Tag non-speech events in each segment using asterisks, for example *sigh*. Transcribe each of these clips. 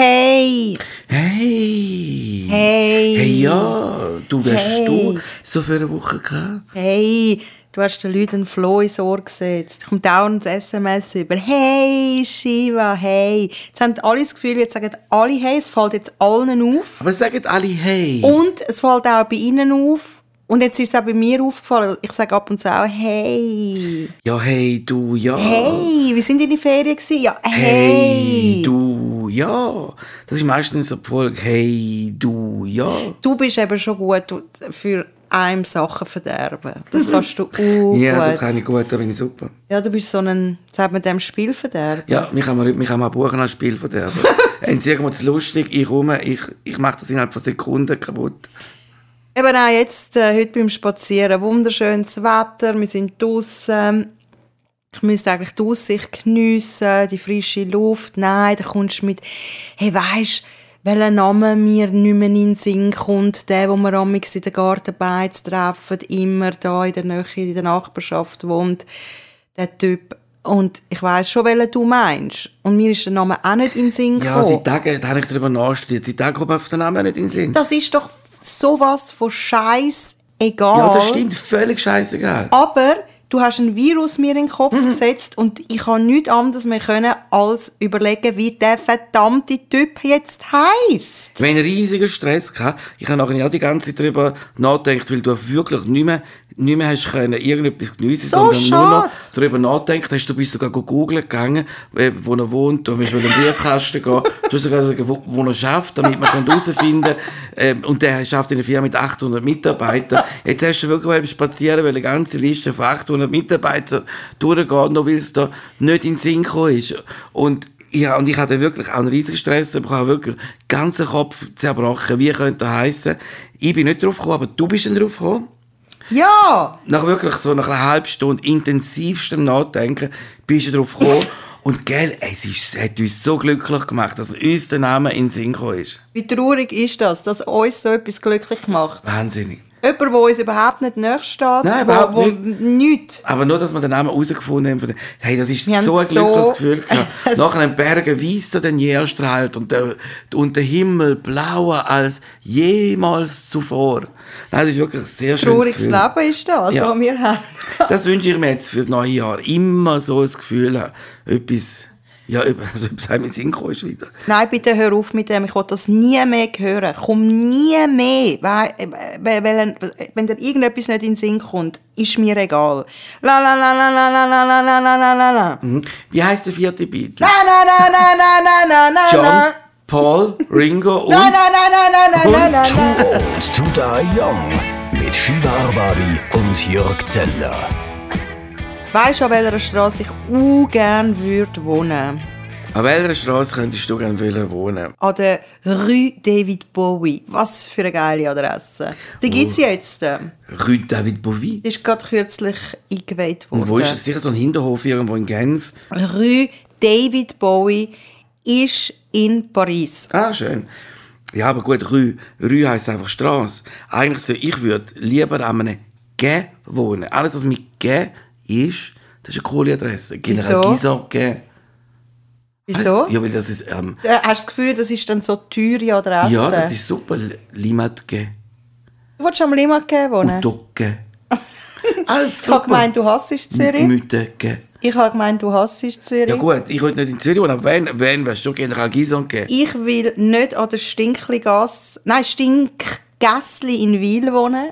Hey! Hey! Hey! Hey, ja, du wärst Hey. du so für eine Woche gehabt? Hey! Du hast den Leuten einen Floh ins Ohr gesetzt. Kommt dauernd ein SMS über. Hey, Shiva, hey. Jetzt haben alle das Gefühl, jetzt sagen alle hey. Es fällt jetzt allen auf. Aber sagen alle Hey. Und es fällt auch bei ihnen auf. Und jetzt ist es auch bei mir aufgefallen. Ich sage ab und zu auch hey. Ja, hey, du, ja. Hey, wie sind deine Ferien gewesen? Ja, hey. Hey, du, ja. Das ist meistens so die Folge. Hey, du, ja. Du bist eben schon gut für einem Sachen verderben. Das kannst du auch Ja, das kann ich gut, da bin ich super. Ja, du bist so ein, sagt man dem Spielverderber. Ja, mich kann man, mich kann man buchen als Spielverderber. Wenn *laughs* sie irgendwo zu lustig, ich komme, ich, ich mache das innerhalb von Sekunden kaputt. Eben auch jetzt, äh, heute beim Spazieren, wunderschönes Wetter, wir sind draußen. Ich müsste eigentlich die Aussicht geniessen, die frische Luft. Nein, da kommst du mit, hey, weisst welcher Name mir nicht mehr in den Sinn kommt, der, wo wir amigs in der Gartenbeiz treffen, immer da in der Nähe, in der Nachbarschaft wohnt, der Typ. Und ich weiss schon, welchen du meinst. Und mir ist der Name auch nicht in den Sinn Ja, gekommen. seit Tagen da habe ich darüber nachgedacht. Seit Tagen kommt auf den Namen nicht in den Sinn. Das ist doch sowas von Scheiß egal. Ja, das stimmt. Völlig scheißegal. Aber du hast ein Virus mir in den Kopf Mhm. gesetzt und ich kann nichts anderes mehr können, als überlegen, wie der verdammte Typ jetzt heisst. Wenn einen riesigen Stress gehabt, ich habe nachher ja die ganze Zeit darüber nachgedacht, weil du wirklich nicht mehr, nicht mehr hast können, irgendetwas geniessen, So sondern nur noch schade. darüber nachgedacht hast. Du bist sogar googeln gegangen, wo er wohnt, du willst in den Briefkasten gehen, du hast sogar wo, wo er schafft, damit man herausfinden kann. Ähm, und der schafft in einer Firma mit 800 Mitarbeitern. Jetzt hast du wirklich beim Spazieren, weil eine ganze Liste von 800 Mitarbeitern durchgeht, noch weil es da nicht in den Sinn gekommen ist. Und ja, und ich hatte wirklich auch einen riesigen Stress, ich habe wirklich den ganzen Kopf zerbrochen. Wie könnte das heißen? Ich bin nicht drauf gekommen, aber du bist dann drauf gekommen. Ja! Nach wirklich so nach einer halben Stunde intensivstem Nachdenken bist du drauf gekommen. *laughs* Und gell, es, ist, es hat uns so glücklich gemacht, dass uns der Name in den Sinn gekommen ist. Wie traurig ist das, dass uns so etwas glücklich macht? Wahnsinnig. Jemand, der uns überhaupt nicht nahe steht, Nein, wo, überhaupt wo nicht. nichts. Aber nur, dass wir den Namen herausgefunden haben. von Hey, das ist Wir so ein haben so- glückliches Gefühl. *laughs* Nach einem Bergen weißer denn je erstrahlt und der, und der Himmel blauer als jemals zuvor. Nein, das ist wirklich ein sehr schönes Trauriges Gefühl. Leben ist das, Ja. was wir haben. Das wünsche ich mir jetzt fürs neue Jahr. Immer so ein Gefühl haben. Etwas, ja, also etwas haben in den Sinn gekommen ist wieder. Nein, bitte hör auf mit dem. Ich will das nie mehr hören. Komm nie mehr. Weil, äh, weil, weil, wenn dir irgendetwas nicht in den Sinn kommt, ist mir egal. La la la la la la la la la la la la la. Mhm. Wie heißt der vierte Beatle? La la la la la la la la John, la. Paul, Ringo und... La la la la la la la. Too Old to Die Young mit Shiva Arbari und Jörg Zeller. Weißt du, an welcher Straße ich ungern würde wohnen? An welcher Straße könntest du gerne wohnen? An der Rue David Bowie. Was für eine geile Adresse. Die gibt es jetzt. Die Rue David Bowie. ist gerade kürzlich eingeweiht worden. Und wo ist das? Sicher so ein Hinterhof irgendwo in Genf. Rue David Bowie ist in Paris. Ah, schön. Ja, aber gut, Rue, Rue heisst einfach Straße. Eigentlich so, ich würde lieber an einem G wohnen. Alles, was mit G ist, das ist eine coole Adresse. General Wieso? Gison G. Wieso? Ja, weil das ist, ähm, Äh, Hast du das Gefühl, das ist dann so teure Adresse? ja, das ist super. Limat G. Du willst am Limmat wohnen? Udok G. *laughs* Alles Ich super. habe gemeint, du hasst Zürich. G. Ich habe gemeint, du hasst Zürich. Ja gut, ich will nicht in Zürich wohnen, aber wenn, wenn, wärst du General Gison G. Ich will nicht an der Stinkligasse, nein, Stinkgässli in Wil wohnen.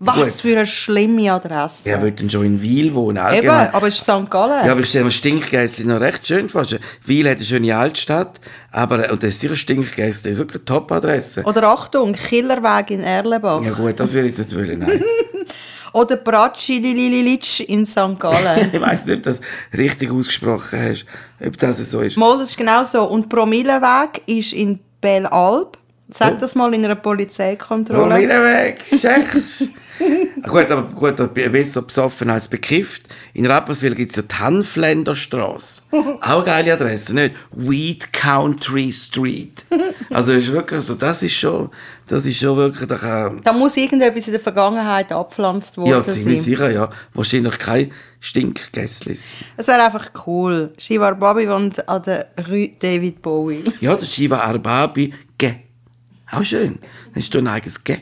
Was Gut. für eine schlimme Adresse. Wer will denn schon in Wiel wohnen? Eben, Allgemein. aber es ist St. Gallen. Ja, aber ich stelle mir Stinkgeister noch recht schön vor. Wiel hat eine schöne Altstadt, aber, und das ist sicher Stinkgeister, das ist wirklich eine Top-Adresse. Oder Achtung, Killerweg in Erlenbach. Ja gut, das würde ich nicht wollen, nein. *laughs* Oder Bratschi Lililitsch in St. Gallen. *laughs* ich weiss nicht, ob du das richtig ausgesprochen hast, ob das so ist. Mal, das ist genau so. Und Promilleweg ist in Bellalb. Sag Oh. das mal in einer Polizeikontrolle. Promilleweg, sechs. *laughs* gut, aber gut, besser besoffen als bekifft. In Rapperswil gibt es ja die Hanfländerstraße. *laughs* Auch geile Adresse, nicht? Weed Country Street. Also ist wirklich so, das ist schon, das ist schon wirklich... Da, kann, Da muss irgendetwas in der Vergangenheit abgepflanzt worden ja, ziemlich sein. sicher, ja. Wahrscheinlich kein Stinkgässlis. Es wäre einfach cool. Shivar Bobby wohnt an der Rue David Bowie. Ja, der Shiva Arbabi, Ge. Auch schön. Dann hast du ein eigenes Ge.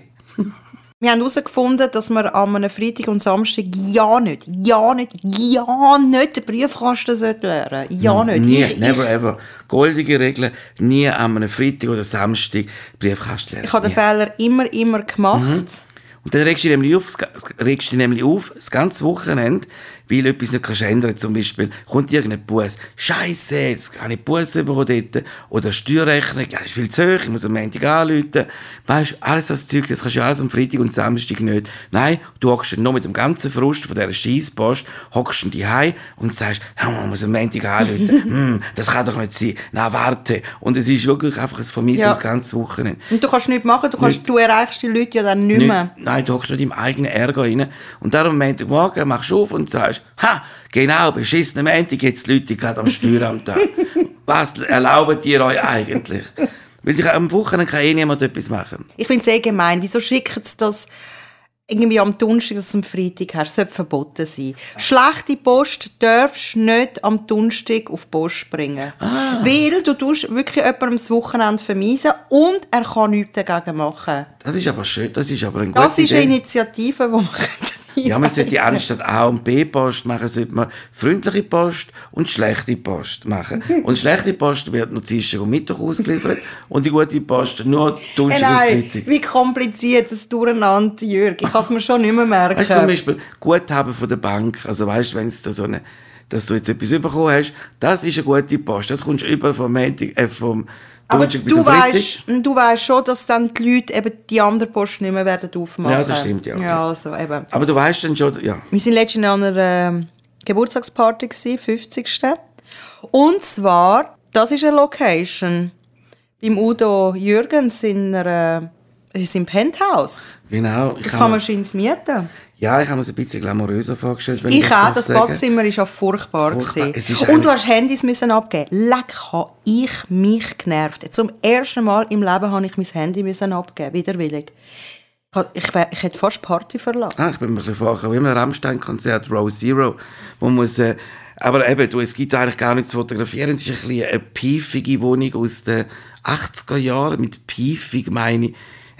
Wir haben herausgefunden, dass wir an einem Freitag und Samstag ja nicht, ja nicht, ja nicht den Briefkasten sollten leeren Ja nicht. Nie, Ich- never ever. Goldige Regel, nie an einem Freitag oder Samstag Briefkasten leeren. Ich habe den Nie. Fehler immer, immer gemacht. Und dann regst du dich nämlich auf, regst du dich nämlich auf, das ganze Wochenende, weil etwas nicht kannst ändern Zum Beispiel kommt irgendein Bus. Scheiße, jetzt habe ich Bus bekommen dort. Oder Steuerrechnung, ja, ist viel zu hoch, ich muss am Montag anrufen. Weißt du, alles das Zeug, das kannst du alles am Freitag und Samstag nicht. Nein, du hockst noch mit dem ganzen Frust von dieser Scheisspost, hockst du dich heim und sagst, ja, man muss am Montag anrufen. *laughs* hm, das kann doch nicht sein. Na, warte. Und es ist wirklich einfach ein Vermissen Ja. das ganze Wochenende. Und du kannst nichts machen, du, kannst, du erreichst die Leute ja dann nicht mehr. Nicht, nein, du hockst nicht im eigenen Ärger rein. Und darum am Montagmorgen machst du auf und sagst, ha, genau, beschissene Montag, jetzt Leute gerade am Steueramt da. *laughs* Was erlaubt ihr euch eigentlich? Weil ich, am Wochenende kann eh niemand etwas machen. Ich finde es eh gemein. Wieso schicken sie das irgendwie am Donnerstag, dass du am Freitag hast? Das sollte verboten sein. Schlechte Post darfst du nicht am Donnerstag auf die Post bringen. Weil du tust wirklich jemandem das Wochenende vermiesen und er kann nichts dagegen machen. Das ist aber schön, das ist aber eine gute Das ist eine Idee. Initiative, die man *laughs* Ja, man sollte anstatt A und B Post machen, sollte man freundliche Post und schlechte Post machen. Und schlechte Post wird noch Dienstag und Mittag ausgeliefert und die gute Post nur Hey, Donnerstag und nein, Freitag. wie kompliziert das Durcheinander, Jürg. Ich kann es mir schon nicht mehr merken. Weißt du, zum Beispiel Guthaben von der Bank, also weißt du, wenn es da so eine, dass du jetzt etwas bekommen hast, das ist eine gute Post, das kommst du überall vom Montag, äh, vom Aber du weißt, du weißt schon, dass dann die Leute eben die andere Post nicht mehr werden aufmachen. Ja, das stimmt, ja. Ja, also eben. Aber du weißt dann schon, ja, Wir waren letztens an einer ähm, Geburtstagsparty, gewesen, 50. Und zwar, das ist eine Location. Beim Udo Jürgens in einer, es ist im Penthouse. genau. Das kann man schön mieten. Ja, ich habe mir es ein bisschen glamouröser vorgestellt, wenn Ich das auch, das. Badzimmer war ja furchtbar. Furchtbar. Und du hast Handys müssen abgeben. Leck, habe ich mich genervt. Zum ersten Mal im Leben habe ich mein Handy müssen abgeben, widerwillig. Ich, ich, wär- ich hätte fast Party verlassen. Ah, ich bin mir ein bisschen vorgekommen, wie einem Rammstein-Konzert, Row Zero, wo muss, äh, aber eben, du, es gibt eigentlich gar nichts zu fotografieren. Es ist ein bisschen eine piefige Wohnung aus den 80er Jahren. Mit piefig meine ich,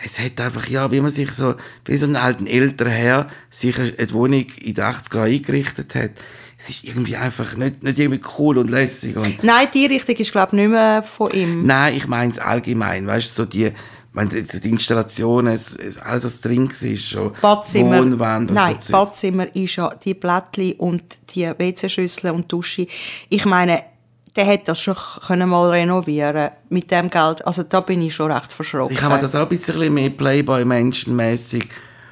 es hat einfach, ja, wie man sich so, wie so ein alten älterer Herr sich eine Wohnung in den 80er Jahren eingerichtet hat. Es ist irgendwie einfach nicht, nicht irgendwie cool und lässig. Und Nein, die Richtung ist, glaube ich, nicht mehr von ihm. Nein, ich meine es allgemein, weißt du, so die, meine, die Installationen, es, es, alles was drin war, schon Badzimmer. Wohnwand und Nein, so. Badzimmer ist ja die Blättli und die WC-Schüssel und Dusche. Ich meine, der hätte das schon können mal renovieren mit dem Geld. Also da bin ich schon recht verschrocken. Ich habe mir das auch ein bisschen mehr Playboy-Menschenmäßig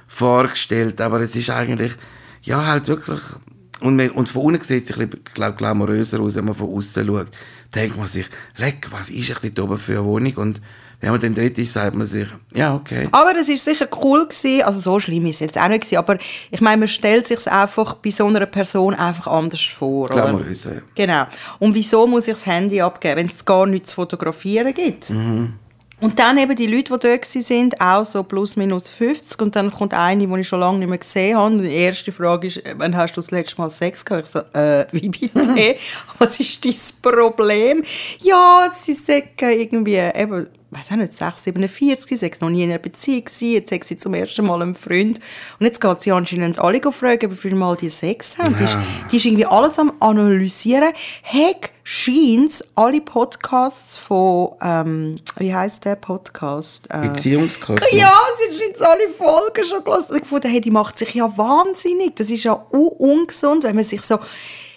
vorgestellt, aber es ist eigentlich, ja, halt wirklich, und, man, und von unten sieht es ein bisschen, glaub, glamouröser aus, wenn man von außen schaut. Da denkt man sich, leck, was ist echt dort oben für eine Wohnung? Und wenn man dann dort ist, sagt man sich, ja, okay. Aber es ist sicher cool gewesen. Also so schlimm ist es jetzt auch nicht gewesen. Aber ich meine, man stellt sich einfach bei so einer Person einfach anders vor. Oder? Glamouröser, ja. Genau. Und wieso muss ich das Handy abgeben, wenn es gar nichts zu fotografieren gibt? Mhm. Und dann eben die Leute, die dort sind, auch so plus minus 50. Und dann kommt eine, die ich schon lange nicht mehr gesehen habe. Und die erste Frage ist, wann hast du das letzte Mal Sex gehabt? Ich so, äh, *laughs* wie bitte? *laughs* Was ist dein Problem? Ja, sie sagen irgendwie, eben, weiß auch nicht, 6, 47, sie war noch nie in einer Beziehung, jetzt sagt sie zum ersten Mal einen Freund. Und jetzt geht sie anscheinend alle fragen, wie viel Mal die Sex haben. Die, ist, die ist irgendwie alles am analysieren. Heck, scheint alle Podcasts von, ähm, wie heißt der Podcast? Äh, Beziehungskosmos. ja, sie hat jetzt alle Folgen schon gelesen und gefunden, hey, die macht sich ja wahnsinnig. Das ist ja ungesund, wenn man sich so,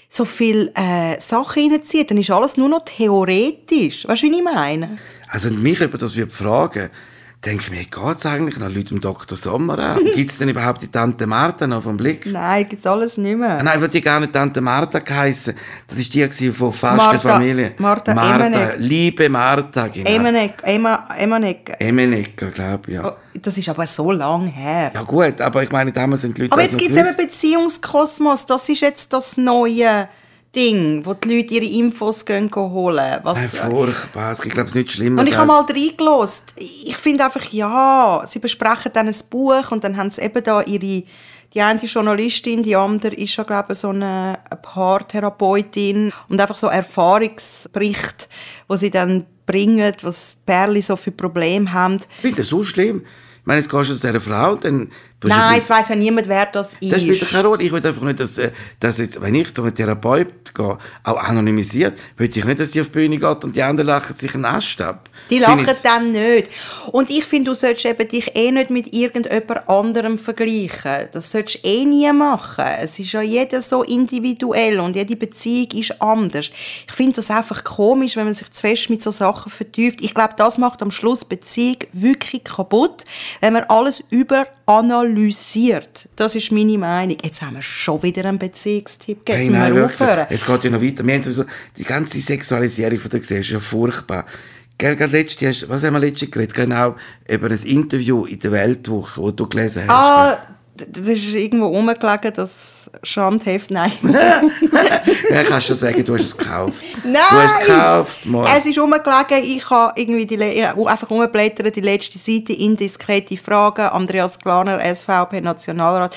so viel äh, Sachen reinzieht. Dann ist alles nur noch theoretisch. Weißt du, wie ich meine? Also mich jemand das würde fragen, denke mir, geht es eigentlich noch Leute im Dr. Sommer an? Gibt es denn überhaupt die Tante Martha noch vom Blick? Nein, gibt's alles nicht mehr. Nein, wird die gar nicht Tante Martha geheissen. Das ist die von fast der Familie. Martha Martha liebe Martha, genau. Emanek, Emma, Emanek. Emenecker, glaube ich, ja. Oh, Das ist aber so lang her. Ja gut, aber ich meine, damals sind die Leute Aber jetzt gibt es eben. Beziehungskosmos. Das ist jetzt das neue Ding, wo die Leute ihre Infos gehen holen. Was, Nein, furchtbar. Es gibt, glaube ich, nichts Schlimmeres. und ich habe mal reingelost. Ich finde einfach, ja, sie besprechen dann ein Buch und dann haben sie eben da ihre, die eine Journalistin, die andere ist schon, glaube ich, so eine Paartherapeutin und einfach so Erfahrungsbericht, wo sie dann bringen, was die Pärchen so für Probleme haben. Ich finde das so schlimm. Ich meine, jetzt gehst du zu dieser Frau dann... Nein, ein es weiß ja niemand, wer das ist. Das spielt keine Rolle. Ich will einfach nicht, dass, äh, dass jetzt, wenn ich zu einem Therapeut gehe, auch anonymisiert, will ich nicht, dass sie auf die Bühne geht und die anderen lachen sich einen Ast ab. Die lachen ich- dann nicht. Und ich finde, du solltest eben dich eh nicht mit irgendjemand anderem vergleichen. Das solltest du eh nie machen. Es ist ja jeder so individuell und jede Beziehung ist anders. Ich finde das einfach komisch, wenn man sich zu fest mit so Sachen vertieft. Ich glaube, das macht am Schluss Beziehung wirklich kaputt, wenn man alles überanalysiert. Das ist meine Meinung. Jetzt haben wir schon wieder einen Beziehungstipp. Jetzt Hey, nein, müssen wir aufhören. Es geht ja noch weiter. Wir haben sowieso, die ganze Sexualisierung von der Gesellschaft ist ja furchtbar. Gell, letzte, was haben wir letzte geredet? Genau, über ein Interview in der Weltwoche, das du gelesen hast. Ah, das ist irgendwo rumgelegen, das Schandheft. Nein. *laughs* Ja, kannst du sagen, du hast es gekauft. Nein! Du hast es gekauft, Mann. Es ist rumgelegen, ich habe irgendwie die, einfach rumblättern, die letzte Seite, indiskrete Fragen, Andreas Glaner, SVP Nationalrat.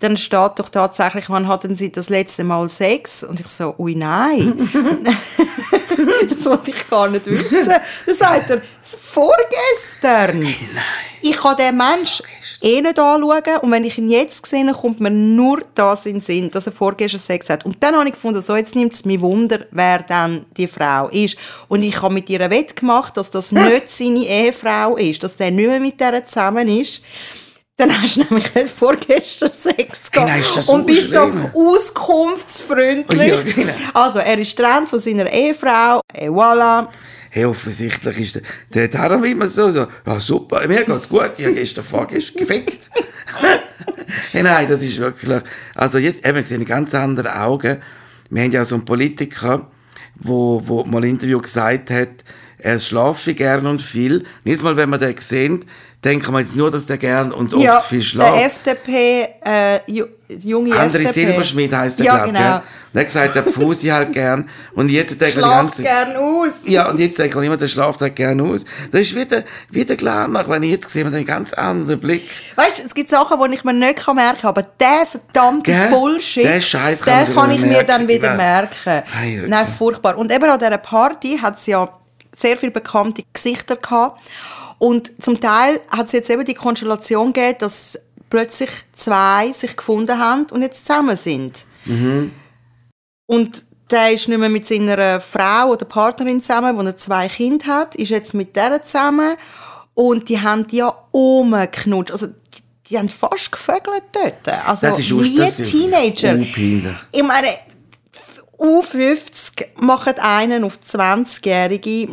Dann steht doch tatsächlich, wann hatten Sie das letzte Mal Sex? Und ich so, ui nein. *laughs* das wollte ich gar nicht wissen. Dann sagt er, vorgestern. Ich kann den Mensch eh nicht anschauen und wenn ich ihn jetzt sehe, kommt mir nur das in den Sinn, dass er vorgestern Sex hat. Und dann habe ich gefunden, so, jetzt nimmt es mich Wunder, wer dann die Frau ist. Und ich habe mit ihr Wett gemacht, dass das *laughs* nicht seine Ehefrau ist, dass der nicht mehr mit der zusammen ist. Dann hast du nämlich nicht vorgestern Sex gehabt. nein, das so und bist so auskunftsfreundlich. Ja, genau. Also, er ist getrennt von seiner Ehefrau. Et voilà. Hey, offensichtlich ist der, der darum immer so, so, ja super, mir geht's gut, ich habe gestern vorgestern gefickt. *laughs* hey, nein, das ist wirklich, also jetzt eben gesehen ganz andere Augen. Wir haben ja so einen Politiker, wo, wo mal im Interview gesagt hat, er schlafe gern und viel. Und Mal, wenn wir den sehen, denken wir jetzt nur, dass der gern und oft ja, viel der schlaft. FDP, äh, ju, junge André FDP. Silberschmidt heisst der, Ja, glaub, genau. gell? Und er hat gesagt, er pfusi halt gern. Und jetzt die Schlaft ganze gern aus. Ja, und jetzt denke ich immer, der schlaft halt gerne aus. Das ist wieder, wieder klar, nach, wenn ich jetzt sehe, mit einem ganz anderen Blick. Weißt du, es gibt Sachen, die ich mir nicht kann merken kann, aber der verdammte Gell? Bullshit, Den Scheiß kann den man kann ich mir dann wieder gell? merken. Ei, wirklich. Nein, furchtbar. Und eben an dieser Party hat es ja sehr viele bekannte Gesichter gehabt. Und zum Teil hat es jetzt eben die Konstellation gegeben, dass plötzlich zwei sich gefunden haben und jetzt zusammen sind. Und der ist nicht mehr mit seiner Frau oder Partnerin zusammen, wo er zwei Kinder hat, ist jetzt mit der zusammen. Und die haben die ja umgeknutscht. Also, die, die haben fast gevögelt dort. Also, Das ist wie das ist Teenager. urpeinlich. Ich meine, U50 machen einen auf 20-Jährige.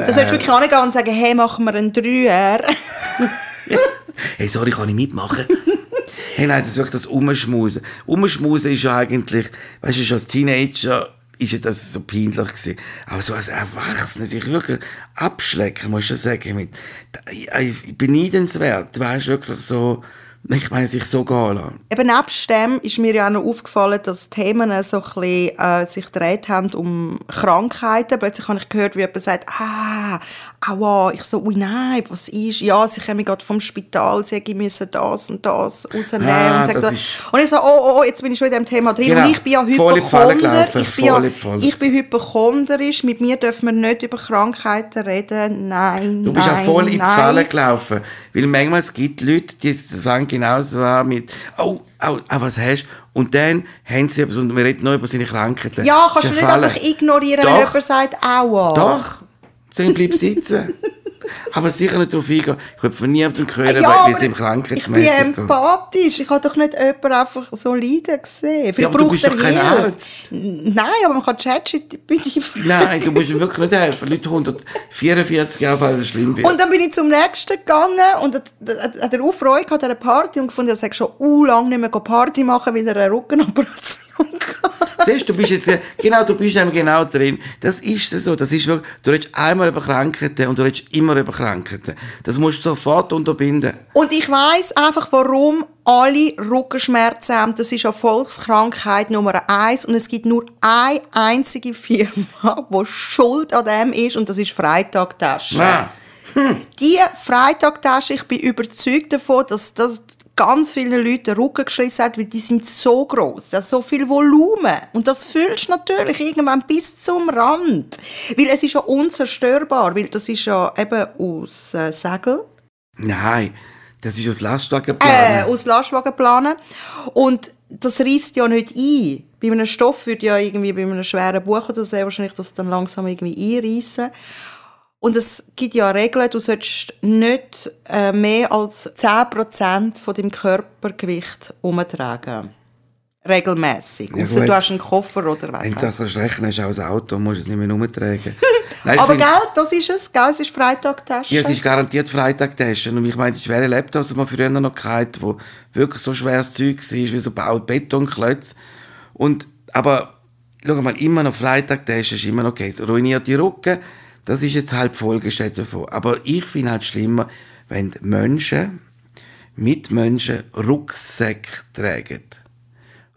Das solltest du wirklich angehen und sagen, hey, machen wir einen Dreier. *laughs* Hey, sorry, kann ich mitmachen? hey, nein, das ist wirklich das Umschmusen. Umschmusen ist ja eigentlich, weißt du, schon als Teenager ist ja das so peinlich gewesen. Aber so als Erwachsener sich wirklich abschlecken, muss ich schon sagen, mit, beneidenswert. Du wirklich so, ich meine, sich so gehen lassen. Eben nebst dem ist mir ja auch noch aufgefallen, dass Themen so ein bisschen, äh, sich gedreht haben um Krankheiten. Plötzlich habe ich gehört, wie jemand sagt, ah, aua. Ich so, ui nein, was ist? Ja, sie kommen gerade vom Spital, sie müssen das und das rausnehmen. Ah, und, das und ich so, oh, oh, jetzt bin ich schon in diesem Thema drin. Genau. Und ich bin ja Hypochonder. Ich bin, ja, ich bin hypochonderisch. Mit mir dürfen wir nicht über Krankheiten reden. Nein, Du bist nein, auch voll in die. Falle gelaufen. Weil manchmal es gibt Leute, die fängt genauso an mit, oh, oh, oh, was hast du? Und dann haben sie etwas und wir reden noch über seine Krankheiten. Ja, kannst du nicht Falle. einfach ignorieren, wenn Doch. jemand sagt, aua. Doch, dann bleib sitzen. Aber sicher nicht darauf eingehen. Ich habe von niemandem gehört, Ja, wie aber es ihm Ich bin empathisch. Ich habe doch nicht jemanden einfach so leiden gesehen. Vielleicht Ja, aber du braucht bist doch kein Hilfe. Arzt. Nein, aber man kann ChatGPT fragen. Nein, du musst ihm wirklich nicht helfen. Leute 144 Jahre, weil es schlimm wird. Und dann bin ich zum nächsten gegangen und hat- er auch Freude an dieser Party und gefunden, er sei schon u lange nicht mehr Party machen, weil er eine Rückenoperation *laughs* Siehst du, du bist jetzt, genau, du bist eben genau drin. Das ist so, das ist wirklich, du redest einmal über Krankheiten und du redest immer über Krankheiten. Das musst du sofort unterbinden. Und ich weiss einfach, warum alle Rückenschmerzen haben. Das ist eine Volkskrankheit Nummer eins und es gibt nur eine einzige Firma, die schuld an dem ist und das ist Freitagtasche. Ah, Die Freitagtasche, ich bin überzeugt davon, dass das ganz viele Leute den Rücken geschlissen hat, weil die sind so groß, das ist so viel Volumen. Und das fühlst du natürlich irgendwann bis zum Rand, weil es ist ja unzerstörbar, weil das ist ja eben aus äh, Segel, nein, das ist aus Lastwagen äh, aus Lastwagenplanen. Und das reißt ja nicht ein. Bei einem Stoff würde ja irgendwie bei einem schweren Buch oder sehr wahrscheinlich das dann langsam irgendwie einreißen. Und es gibt ja Regeln, du solltest nicht äh, mehr als 10% von deinem Körpergewicht umtragen. Regelmäßig. Ja, gut. du hast einen Koffer oder was Wenn du das kannst rechnen hast, auch ein Auto, musst du es nicht mehr umtragen. *laughs* Nein, Aber gell, das ist es. Gell, es ist Freitagtasche. Ja, es ist garantiert Freitagtaschen. Und ich meine, die schweren Laptops, die man früher noch hatte, wo wirklich so schweres Zeug war, wie so Betonklötze. Und, aber, schau mal, immer noch Freitagtaschen ist immer noch okay. Ruiniert die Rücken, das ist jetzt die Folgeschäden davon. Aber ich finde halt schlimmer, wenn Menschen, Mitmenschen Rucksäcke tragen.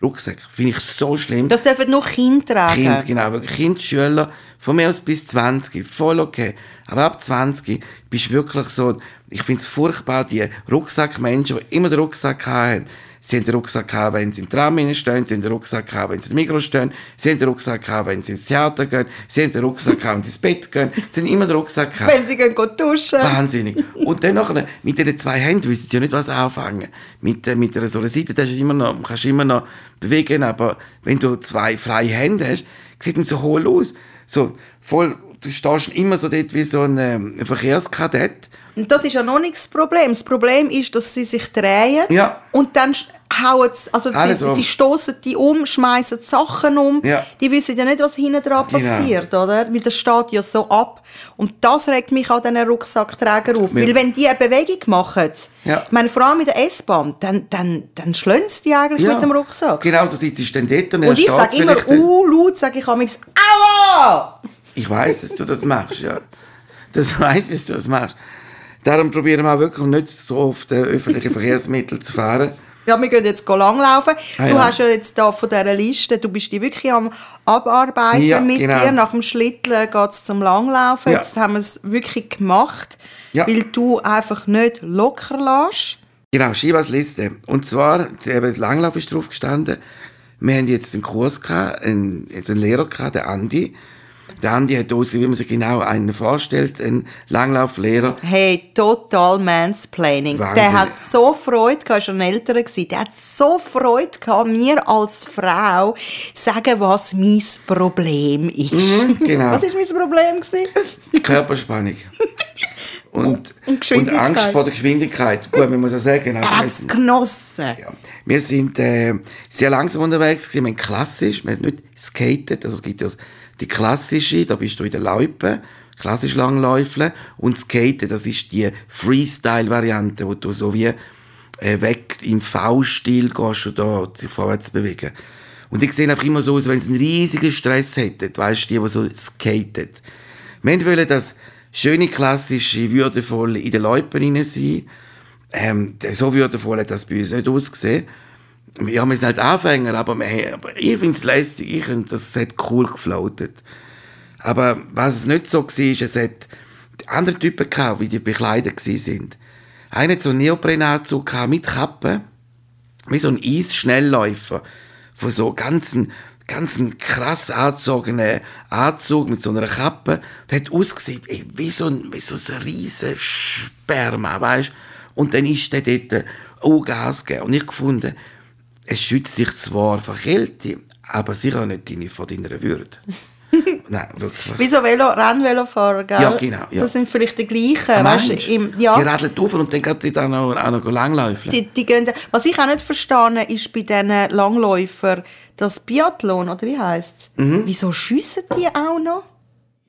Rucksäcke finde ich so schlimm. das dürfen nur Kinder tragen. Kind, genau, Kind, Schüler, von mir aus bis 20, voll okay. Aber ab 20 bist du wirklich so, ich finde es furchtbar, die Rucksackmenschen, die immer den Rucksack haben. Sie haben den Rucksack haben, wenn sie im Tram stehen, sie haben den Rucksack haben, wenn sie im Mikro stehen, sie haben den Rucksack haben, wenn sie ins Theater gehen, sie haben den Rucksack haben, wenn sie ins Bett gehen, sie haben immer den Rucksack haben. Wenn sie gehen, duschen. Wahnsinnig. Und dann nachher, mit diesen zwei Händen wissen sie ja nicht, was anfangen. Mit, äh, mit einer so einer Seite das ist immer noch, kannst du immer noch bewegen, aber wenn du zwei freie Hände hast, sieht es so hohl aus. So, voll, du stehst immer so dort wie so ein, ähm, ein Verkehrskadett. Das ist ja noch nicht das Problem. Das Problem ist, dass sie sich drehen Ja. und dann hauen sie, also Alles sie, um. sie stoßen die um, schmeißen Sachen um. Ja. Die wissen ja nicht, was hinten dran Genau. passiert, oder? Weil das steht ja so ab. Und das regt mich an diesen Rucksackträger auf. Wir- Weil wenn die eine Bewegung machen, Ja. ich meine, vor allem mit der S-Bahn, dann, dann, dann schlönen sie die eigentlich mit dem Rucksack. Genau, du sitzt dann dort und, Und ich sage immer, uh, laut sage ich amigs, aua! Ich weiß, dass du das machst, ja. Das *laughs* weiß dass du das machst. Darum probieren wir auch wirklich nicht so oft öffentliche *laughs* Verkehrsmittel zu fahren. Ja, wir gehen jetzt langlaufen. Ah, du ja. hast ja jetzt da von dieser Liste, du bist die wirklich am Abarbeiten Ja, mit genau. dir. Nach dem Schlitteln geht es zum Langlaufen. Ja. Jetzt haben wir es wirklich gemacht, weil du einfach nicht locker lässt. Genau, Shivas Liste. Und zwar, eben, das Langlauf ist drauf gestanden. Wir haben jetzt einen Kurs gehabt, einen, jetzt einen Lehrer gehabt, der Andi. Der Andi hat uns, wie man sich genau einen vorstellt, einen Langlauflehrer. Hey, total Mansplaining. Wahnsinn. Der hat so Freude gehabt, schon älter gewesen, der hat so Freude gehabt, mir als Frau sagen, was mein Problem ist. genau. *laughs* Was war mein Problem? Gewesen? Körperspannung. *laughs* Und, Und und. Angst vor der Geschwindigkeit. Gut, man muss ja sagen. Also Er wir hat genossen. Ja. Wir sind äh, sehr langsam unterwegs gewesen. Wir haben klassisch, wir haben nicht skated, also es gibt ja die klassische, da bist du in der Loipe, klassisch Langläufle und skaten, das ist die Freestyle-Variante, wo du so wie äh, weg im V-Stil gehst und da dich vorwärts bewegen. Und die sehen einfach immer so aus, wenn sie einen riesigen Stress hätten, weißt du, die, die so skaten. Wir wollen das schöne, klassische, würdevolle in den Loipen rein sein. Ähm, so würdevoll hat das bei uns nicht ausgesehen. Ja, wir sind halt Anfänger, aber, wir, aber ich finde es lässig, ich finde, das hat cool gefloatet. Aber was es nicht so war, es hat andere Typen gehabt, wie die bekleidet sind. Einer hat so einen Neoprenanzug mit Kappe, wie so ein Eisschnellläufer, von so ganzen ganzen krass angezogenen Anzug mit so einer Kappe. Der hat ausgesehen ey, wie so ein, so ein riesen Sperma, weißt Und dann ist der dort auch Gas gegeben. Und ich gefunden, es schützt sich zwar vor Kälte, aber sicher nicht deine, vor deiner Würde. *laughs* nein, wirklich. Wie so Velo, Rennvelofahrer, gell? Ja, genau, ja. Das sind vielleicht die gleichen, Ah, weißt im, ja. Die radeln auf und dann geht die dann auch, auch noch langläufeln. Die, die gehen, was ich auch nicht verstehe, ist bei diesen Langläufern das Biathlon, oder wie heisst es? Mhm. Wieso schiessen die auch noch?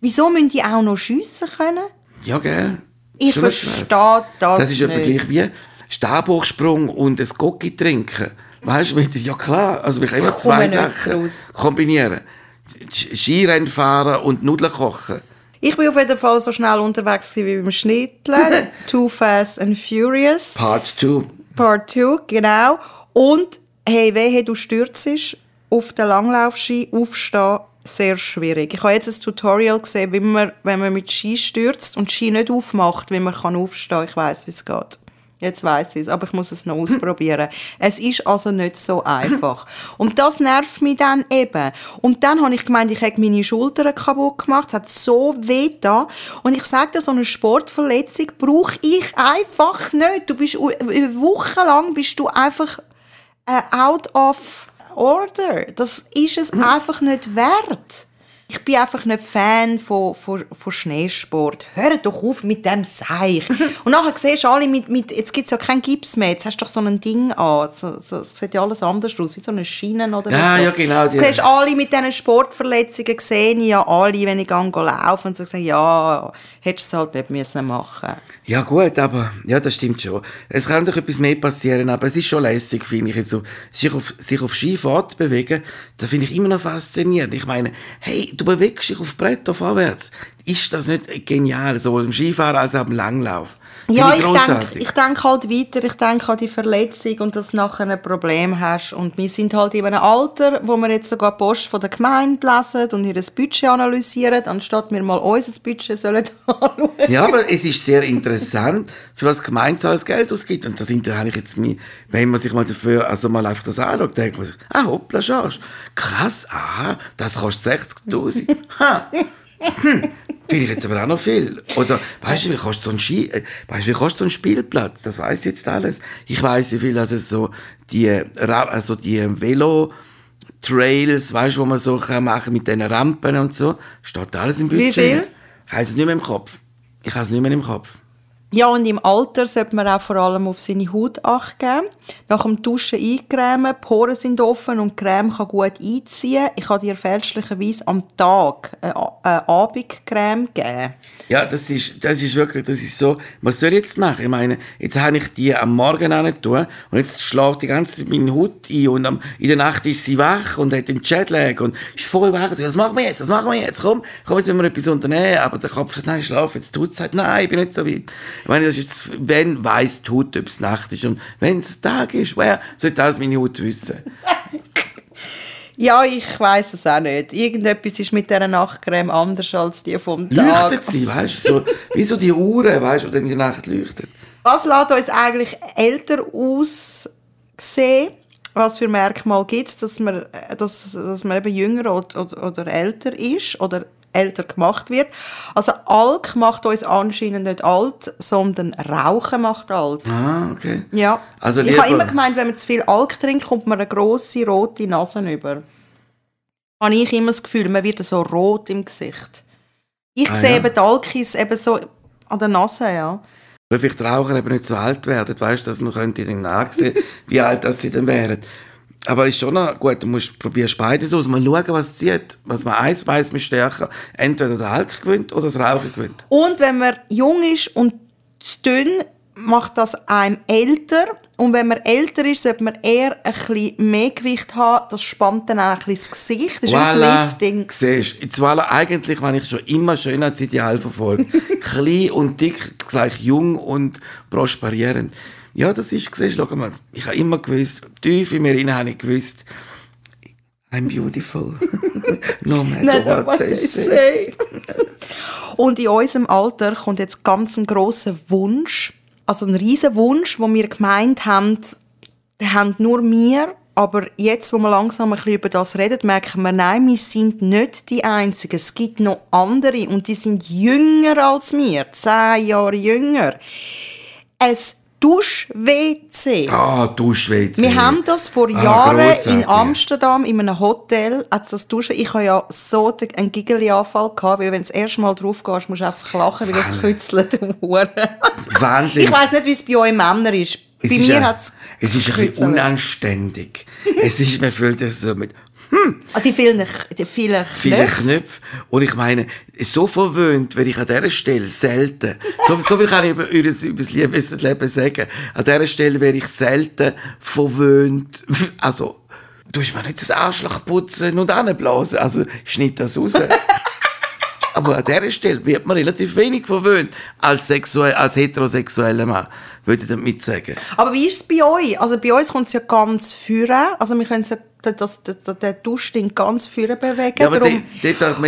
Wieso müssen die auch noch schiessen können? Ja, gell? Ich Schon verstehe das, Das ist nicht. gleich wie Stabhochsprung und ein Gocki trinken. Weißt du, ja klar, also kann immer Ich zwei Sachen raus. kombinieren. Skirennen fahren und Nudeln kochen. Ich bin auf jeden Fall so schnell unterwegs wie beim Schnittlern. *laughs* Too Fast and Furious. Part 2. Part 2, genau. Und, hey, wehe, du stürzt auf den Langlaufski, aufstehen, sehr schwierig. Ich habe jetzt ein Tutorial gesehen, wie man, wenn man mit Ski stürzt und Ski nicht aufmacht, wie man kann aufstehen kann. Ich weiß, wie es geht. Jetzt weiß ich es, aber ich muss es noch ausprobieren. *laughs* Es ist also nicht so einfach. Und das nervt mich dann eben. Und dann habe ich gemeint, ich hätte meine Schultern kaputt gemacht. Es hat so weh da. Und ich sage dir, so eine Sportverletzung brauche ich einfach nicht. Du bist u- über Wochen lang bist du einfach äh, out of order. Das ist es *clears throat* einfach nicht wert. Ich bin einfach nicht Fan von, von, von Schneesport. Hör doch auf mit dem Seich. *laughs* Und nachher siehst du alle mit, mit jetzt gibt es ja keinen Gips mehr, jetzt hast du doch so ein Ding an. So, so, es sieht ja alles anders aus, wie so eine Schiene oder Ja, so. ja, genau, die- siehst du alle mit diesen Sportverletzungen, sehe ich ja alle, wenn ich gehe laufen und so sagen, ja, hättest du es halt nicht müssen machen Ja gut, aber ja, das stimmt schon. Es kann doch etwas mehr passieren, aber es ist schon lässig, finde ich. Jetzt so, sich auf, sich auf Ski fortbewegen, das finde ich immer noch faszinierend. Ich meine, hey, du bewegst dich auf Bretter vorwärts. Ist das nicht genial, sowohl im Skifahren als auch im Langlauf? Ja, ich denke ich denk halt weiter, ich denke an die Verletzung und dass du nachher ein Problem hast. Und wir sind halt in einem Alter, wo wir jetzt sogar Post von der Gemeinde lesen und ihr Budget analysieren, anstatt wir mal unser Budget sollen *laughs* anschauen. Ja, aber es ist sehr interessant, für was die Gemeinde so alles Geld ausgibt. Und das habe ich jetzt mir, wenn man sich mal dafür, also mal einfach das anschaut, denkt man sich, ah, hoppla, schaust. Krass, aha, das kostet 60'000. Ha. Hm. Finde ich jetzt aber auch noch viel. Oder, weißt du, wie kostet so ein Ski, äh, weißt du, wie kostet so ein Spielplatz? Das weiß ich jetzt alles. Ich weiß, wie viel, also so, die, also die Velo, Trails, weißt du, wo man so kann machen mit diesen Rampen und so, steht alles im Budget. Wie viel? Ich habe es nicht mehr im Kopf. Ich habe es nicht mehr im Kopf. Ja, und im Alter sollte man auch vor allem auf seine Haut acht geben. Nach dem Duschen eincremen, die Poren sind offen und die Creme kann gut einziehen. Ich habe dir fälschlicherweise am Tag eine, eine Abendcreme gegeben. Ja, das ist, das ist wirklich, das ist so, was soll ich jetzt machen? Ich meine, jetzt habe ich die am Morgen auch nicht tun und jetzt schlägt die ganze Zeit meine Haut ein und am, in der Nacht ist sie wach und hat den Jetlag und ist voll wach. Was machen wir jetzt? Was machen wir jetzt? Komm, komm, jetzt müssen wir etwas unternehmen. Aber der Kopf sagt, nein, schlaf, jetzt tut sagt, nein, ich bin nicht so weit. Ich meine, das ist jetzt, wenn weiss die Haut, ob es Nacht ist und wenn es Tag ist, wer sollte das meine Haut wissen? *laughs* Ja, ich weiß es auch nicht. Irgendetwas ist mit dieser Nachtcreme anders als die vom Tag. Leuchtet sie, weißt du, so, wie so die Uhren, weißt du, die in der Nacht leuchtet. Was lässt uns eigentlich älter aussehen? Was für Merkmale gibt es, dass man, dass, dass man eben jünger oder, oder, oder älter ist oder älter gemacht wird? Also Alk macht uns anscheinend nicht alt, sondern Rauchen macht alt. Ah, okay. Ja. Also ich habe immer gemeint, wenn man zu viel Alk trinkt, kommt man eine grosse rote Nase über. Habe ich immer das Gefühl, man wird so rot im Gesicht. Ich Ah, sehe ja. eben die Alkis eben so an der Nase, ja. Weil vielleicht die Raucher eben nicht so alt werden, weißt dass man könnte dann nachsehen, wie alt das sie dann wären. Aber ist schon noch gut, du musst probierst beides aus, mal schauen, was zieht. Was man eins weiss, man stärker. Entweder der Alk gewinnt oder das Rauchen gewinnt. Und wenn man jung ist und zu dünn, macht das einem älter. Und wenn man älter ist, sollte man eher ein bisschen mehr Gewicht haben. Das spannt dann auch ein bisschen das Gesicht. Das ist ein Lifting. Siehst du, voilà, eigentlich habe ich schon immer schön als Ideal verfolgt. *laughs* Klein und dick, gleich jung und prosperierend. Ja, das ist, siehst du, schau mal, ich habe immer gewusst, tief in mir innen habe ich gewusst, I'm beautiful. *laughs* no matter Nicht what, what they say. Und in unserem Alter kommt jetzt ganz ein grosser Wunsch, also ein riesen Wunsch, wo wir gemeint haben, haben nur wir, aber jetzt, wo wir langsam ein bisschen über das reden, merken wir, nein, wir sind nicht die Einzigen. Es gibt noch andere und die sind jünger als wir, zehn Jahre jünger. Ein Dusch-WC. Ah, Duschweiz. Wir haben das vor Ah, Jahren grossartig. in Amsterdam in einem Hotel, hat's das Duschen. Ich habe ja so einen Giggeli-Anfall gehabt, weil wenn du das erste Mal drauf gehst, musst du einfach lachen, weil das kützelt. Hure. Wahnsinn. ich weiss nicht, wie es bei euch Männern ist. Es bei ist mir hat es Es ist ein bisschen unanständig. es ist, man fühlt sich so mit Ah, die vielen, die vielen Knöpfe. Knöpfen. Und ich meine, so verwöhnt werde ich an dieser Stelle selten. So, so viel kann ich über, über, das- über das Liebesleben sagen. An dieser Stelle werde ich selten verwöhnt. *laughs* Also, du hast mir nicht das Arschloch putzen und anblasen. Also, schnitt das raus. Aber an dieser Stelle wird man relativ wenig verwöhnt als, sexuell, als heterosexueller Mann, würde ich damit sagen. Aber wie ist es bei euch? Also bei uns kommt es ja ganz führen. Also wir können es ja, das, das, das, den Duschding ganz führen bewegen. Ja, aber Darum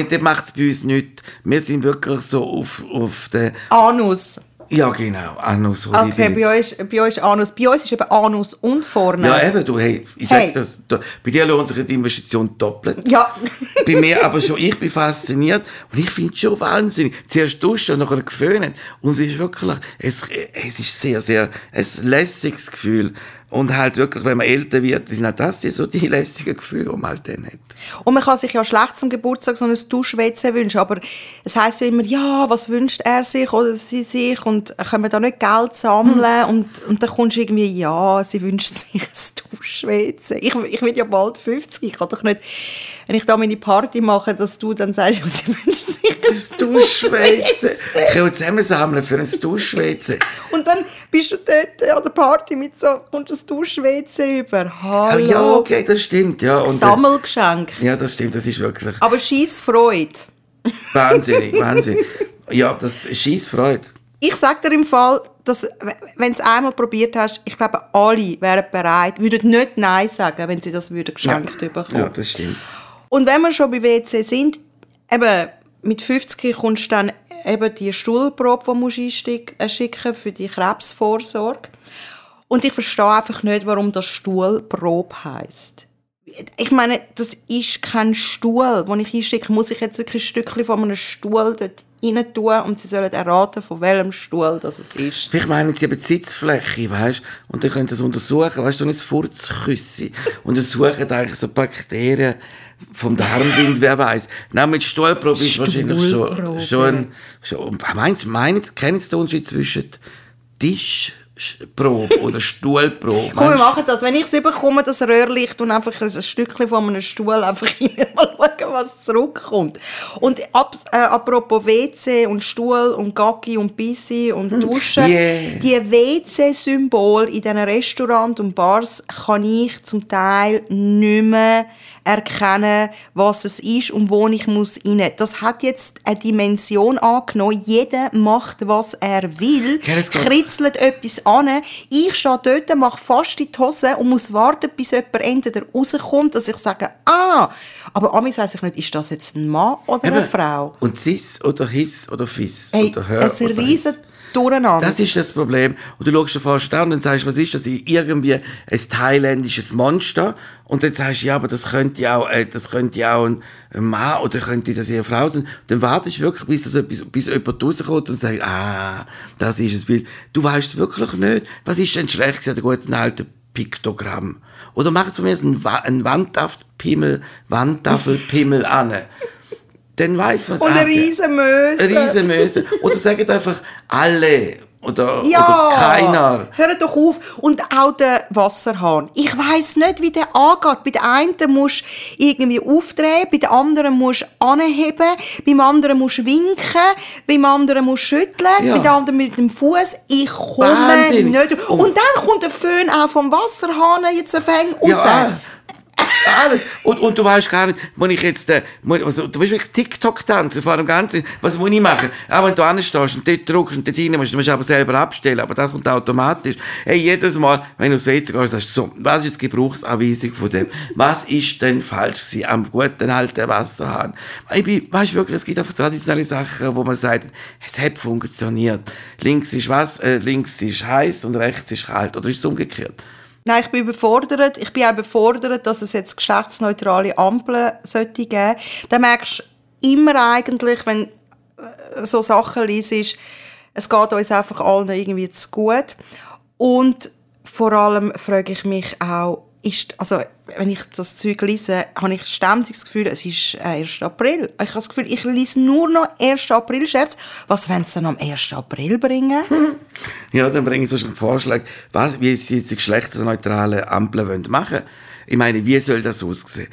dort macht es bei uns nichts. Wir sind wirklich so auf, auf der... Anus. Ja, genau, Anus Okay, bei euch, bei euch Anus. Bei uns ist eben Anus und vorne. Ja, eben, du, hey, ich Hey. sag das, da, bei dir lohnt sich die Investition doppelt. Ja. *laughs* bei mir aber schon, ich bin fasziniert und ich finde es schon wahnsinnig. Zuerst duschen und nachher geföhnt. Und es ist wirklich, es, es ist sehr, sehr ein lässiges Gefühl. Und halt wirklich, wenn man älter wird, sind halt das so die *laughs* lässigen Gefühle, die man halt dann hat. Und man kann sich ja schlecht zum Geburtstag so ein Dusch-WC wünschen, aber es heisst ja immer, ja, was wünscht er sich oder sie sich und können wir da nicht Geld sammeln und, und dann kommst du irgendwie, ja, sie wünscht sich ein *laughs* Dusch-WC. Ich, ich bin ja bald 50, ich kann doch nicht, wenn ich da meine Party mache, dass du dann sagst, *laughs* ja, sie wünscht sich ein Das Duschweizen. Ich kann zusammensammeln für ein Duschweizen. Und dann bist du dort an der Party mit so, kommst das Dusch-WC über. Ah, Hallo. ja, okay, das stimmt, ja. Und, äh, Sammelgeschenk. ja, das stimmt, das ist wirklich Aber scheiß Freude. *laughs* wahnsinnig, wahnsinnig. Ja, das schießt Freude. Ich sag dir im Fall, dass, wenn du es einmal probiert hast, ich glaube, alle wären bereit, würden nicht Nein sagen, wenn sie das würden geschenkt bekommen. Ja, das stimmt. Und wenn wir schon bei WC sind, eben mit 50 kommst du dann eben die Stuhlprobe, die musst du äh, schicken für die Krebsvorsorge. Und ich verstehe einfach nicht, warum das Stuhlprobe heisst. Ich meine, das ist kein Stuhl, den ich einstecke. Muss ich jetzt wirklich ein Stückchen von einem Stuhl dort rein tun und sie sollen erraten, von welchem Stuhl das es ist. Vielleicht meinen sie eben die Sitzfläche, weißt Und dann können das untersuchen, weißt du, so ein Furzküsse. Und dann suchen eigentlich so Bakterien vom Darmwind, wer weiß. Nein, mit Stuhlprobe ist wahrscheinlich schon, schon, schon. Meinst, meinen, kennen Sie den Unterschied zwischen Tischprobe oder Stuhlprobe? Komm, wir Meinst- machen das. Wenn ich es bekomme, das Röhrlicht und einfach ein Stückchen von einem Stuhl einfach *laughs* rein, mal schauen, was zurückkommt. Und ab, äh, apropos WC und Stuhl und Gacki und Bissi und Duschen, Yeah. die WC-Symbole in diesen Restaurants und Bars kann ich zum Teil nicht mehr erkennen, was es ist und wo ich muss rein. Das hat jetzt eine Dimension angenommen. Jeder macht, was er will, Ja, kritzelt etwas an. Ich stehe dort, mache fast in die Hose und muss warten, bis jemand entweder rauskommt, dass ich sage, ah, aber amigs weiss ich nicht, ist das jetzt ein Mann oder eine Eben. Frau? Und Cis oder His oder Fis Hey, oder Hör ein oder riesen. Durcheinander. Das ist das Problem. Und du schaust dir fast an und sagst, was ist das? Irgendwie ein thailändisches Monster. Und dann sagst du, ja, aber das könnte ja auch, äh, das könnte ja auch ein, Mann oder könnte das eine Frau sein. Dann wartest du wirklich, bis, das etwas, bis jemand rauskommt und sagt, ah, das ist es. Weil du weißt es wirklich nicht. Was ist denn schlecht gesagt, der guten alten Piktogramm? Oder von mir einen, Wa- einen Wandtafelpimmel, Wandtafelpimmel an. Dann weiss man es und eine auch. riesen Möse. Eine riesen Möse. Oder sagen einfach alle. Oder, Ja, oder keiner. Hör doch auf. Und auch der Wasserhahn. Ich weiss nicht, wie der angeht. Bei der einen musst du irgendwie aufdrehen, bei der anderen musst du anheben, beim anderen musst du winken, beim anderen musst du schütteln, Ja. bei der anderen mit dem Fuß. Ich komme Wahnsinnig. nicht. Und, Und- dann kommt der Föhn auch vom Wasserhahn jetzt fängt raus. Ja, alles. Und, und du weißt gar nicht, muss ich jetzt, äh, also, du willst wirklich TikTok tanzen vor dem Ganzen. Was muss ich machen? Auch wenn du anstehst und dort drückst und dort hinein musst, du musst aber selber abstellen, aber das kommt automatisch. Hey, jedes Mal, wenn du aufs WC gehst, sagst du so, was ist die Gebrauchsanweisung von dem? Was ist denn falsch gewesen am guten alten Wasserhahn? Ich bin, weißt wirklich, es gibt einfach traditionelle Sachen, wo man sagt, es hat funktioniert. Links ist was, äh, links ist heiß und rechts ist kalt. Oder ist es umgekehrt? Nein, ich bin überfordert. Ich bin auch überfordert, dass es jetzt geschlechtsneutrale Ampeln sollte geben. Dann merkst du immer eigentlich, wenn äh, so Sachen liest, es geht uns einfach allen irgendwie zu gut. Und vor allem frage ich mich auch, ist, also, wenn ich das Zeug lese, habe ich ständig das Gefühl, es ist äh, 1. April. Ich habe das Gefühl, ich lese nur noch 1. April-Scherz. Was wollen sie dann am 1. April bringen? *laughs* Ja, dann bringen sie einen Vorschlag, was, wie sie jetzt die geschlechtsneutrale Ampel wollen machen Ich meine, wie soll das aussehen?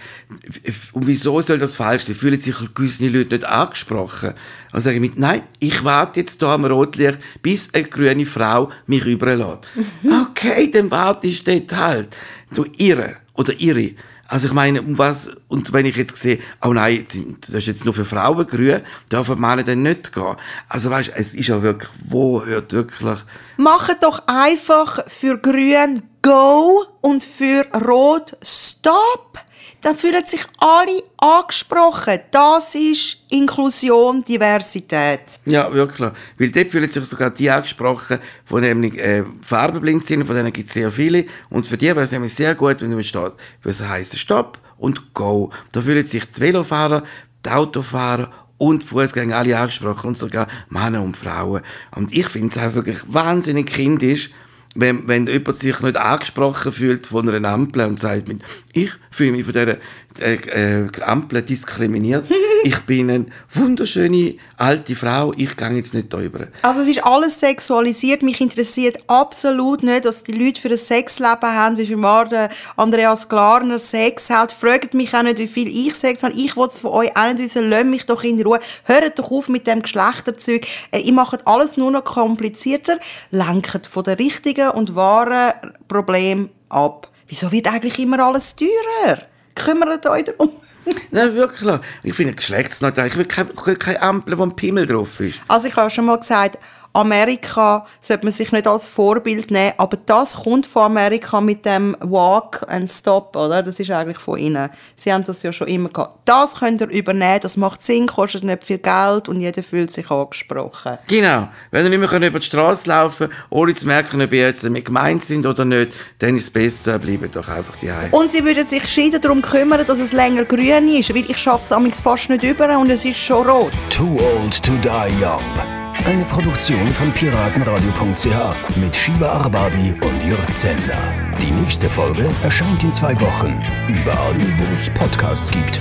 Und wieso soll das falsch sein? Fühlen sich gewisse Leute nicht angesprochen? Und sage ich mit, nein, ich warte jetzt hier am Rotlicht, bis eine grüne Frau mich überlässt. *laughs* okay, dann wartest du dort halt. Du Irre oder Irre. Also ich meine, um was, und wenn ich jetzt sehe, oh nein, das ist jetzt nur für Frauen grün, dürfen Männer dann nicht gehen. Also weißt, es ist ja wirklich, wo hört wirklich... Macht doch einfach für grün Go und für rot Stop. Dann fühlen sich alle angesprochen. Das ist Inklusion, Diversität. Ja, wirklich. Weil dort fühlen sich sogar die angesprochen, die nämlich äh, farbenblind sind, von denen gibt es sehr viele. Und für die wäre es nämlich sehr gut, wenn man steht, was heißt Stopp und Go. Da fühlen sich die Velofahrer, die Autofahrer und Fußgänger alle angesprochen und sogar Männer und Frauen. Und ich finde es einfach wirklich wahnsinnig kindisch, wenn, wenn jemand sich nicht angesprochen fühlt von einer Ampel und sagt, ich fühle mich von dieser äh, äh, Ampel diskriminiert. *laughs* ich bin eine wunderschöne alte Frau, ich gehe jetzt nicht darüber. Also es ist alles sexualisiert. Mich interessiert absolut nicht, was die Leute für ein Sexleben haben, wie viel Mal Andreas Glarner Sex hat. Fragt mich auch nicht, wie viel ich Sex habe. Ich will es von euch auch nicht wissen. Lasst mich doch in Ruhe. Hört doch auf mit dem Geschlechterzeug. Äh, ihr macht alles nur noch komplizierter. Lenkt von den richtigen und wahren Problemen ab. Wieso wird eigentlich immer alles teurer? Kümmert euch darum. *laughs* Nein, wirklich. Ich finde geschlechtsneutral. Ich will keine, keine Ampel, wo ein Pimmel drauf ist. Also ich habe schon mal gesagt, Amerika sollte man sich nicht als Vorbild nehmen, aber das kommt von Amerika mit dem Walk and Stop, oder? Das ist eigentlich von ihnen. Sie haben das ja schon immer gehabt. Das könnt ihr übernehmen, das macht Sinn, kostet nicht viel Geld und jeder fühlt sich angesprochen. Genau. Wenn ihr nicht mehr über die Straße laufen könnt, ohne zu merken, ob ihr jetzt damit gemeint sind oder nicht, dann ist es besser, bleibt doch einfach die Und sie würden sich scheiden darum kümmern, dass es länger grün ist, weil ich schaffe es fast nicht über und es ist schon rot. Too old to die young. Eine Produktion von piratenradio.ch mit Shiva Arbabi und Jörg Zender. Die nächste Folge erscheint in zwei Wochen. Überall, wo es Podcasts gibt.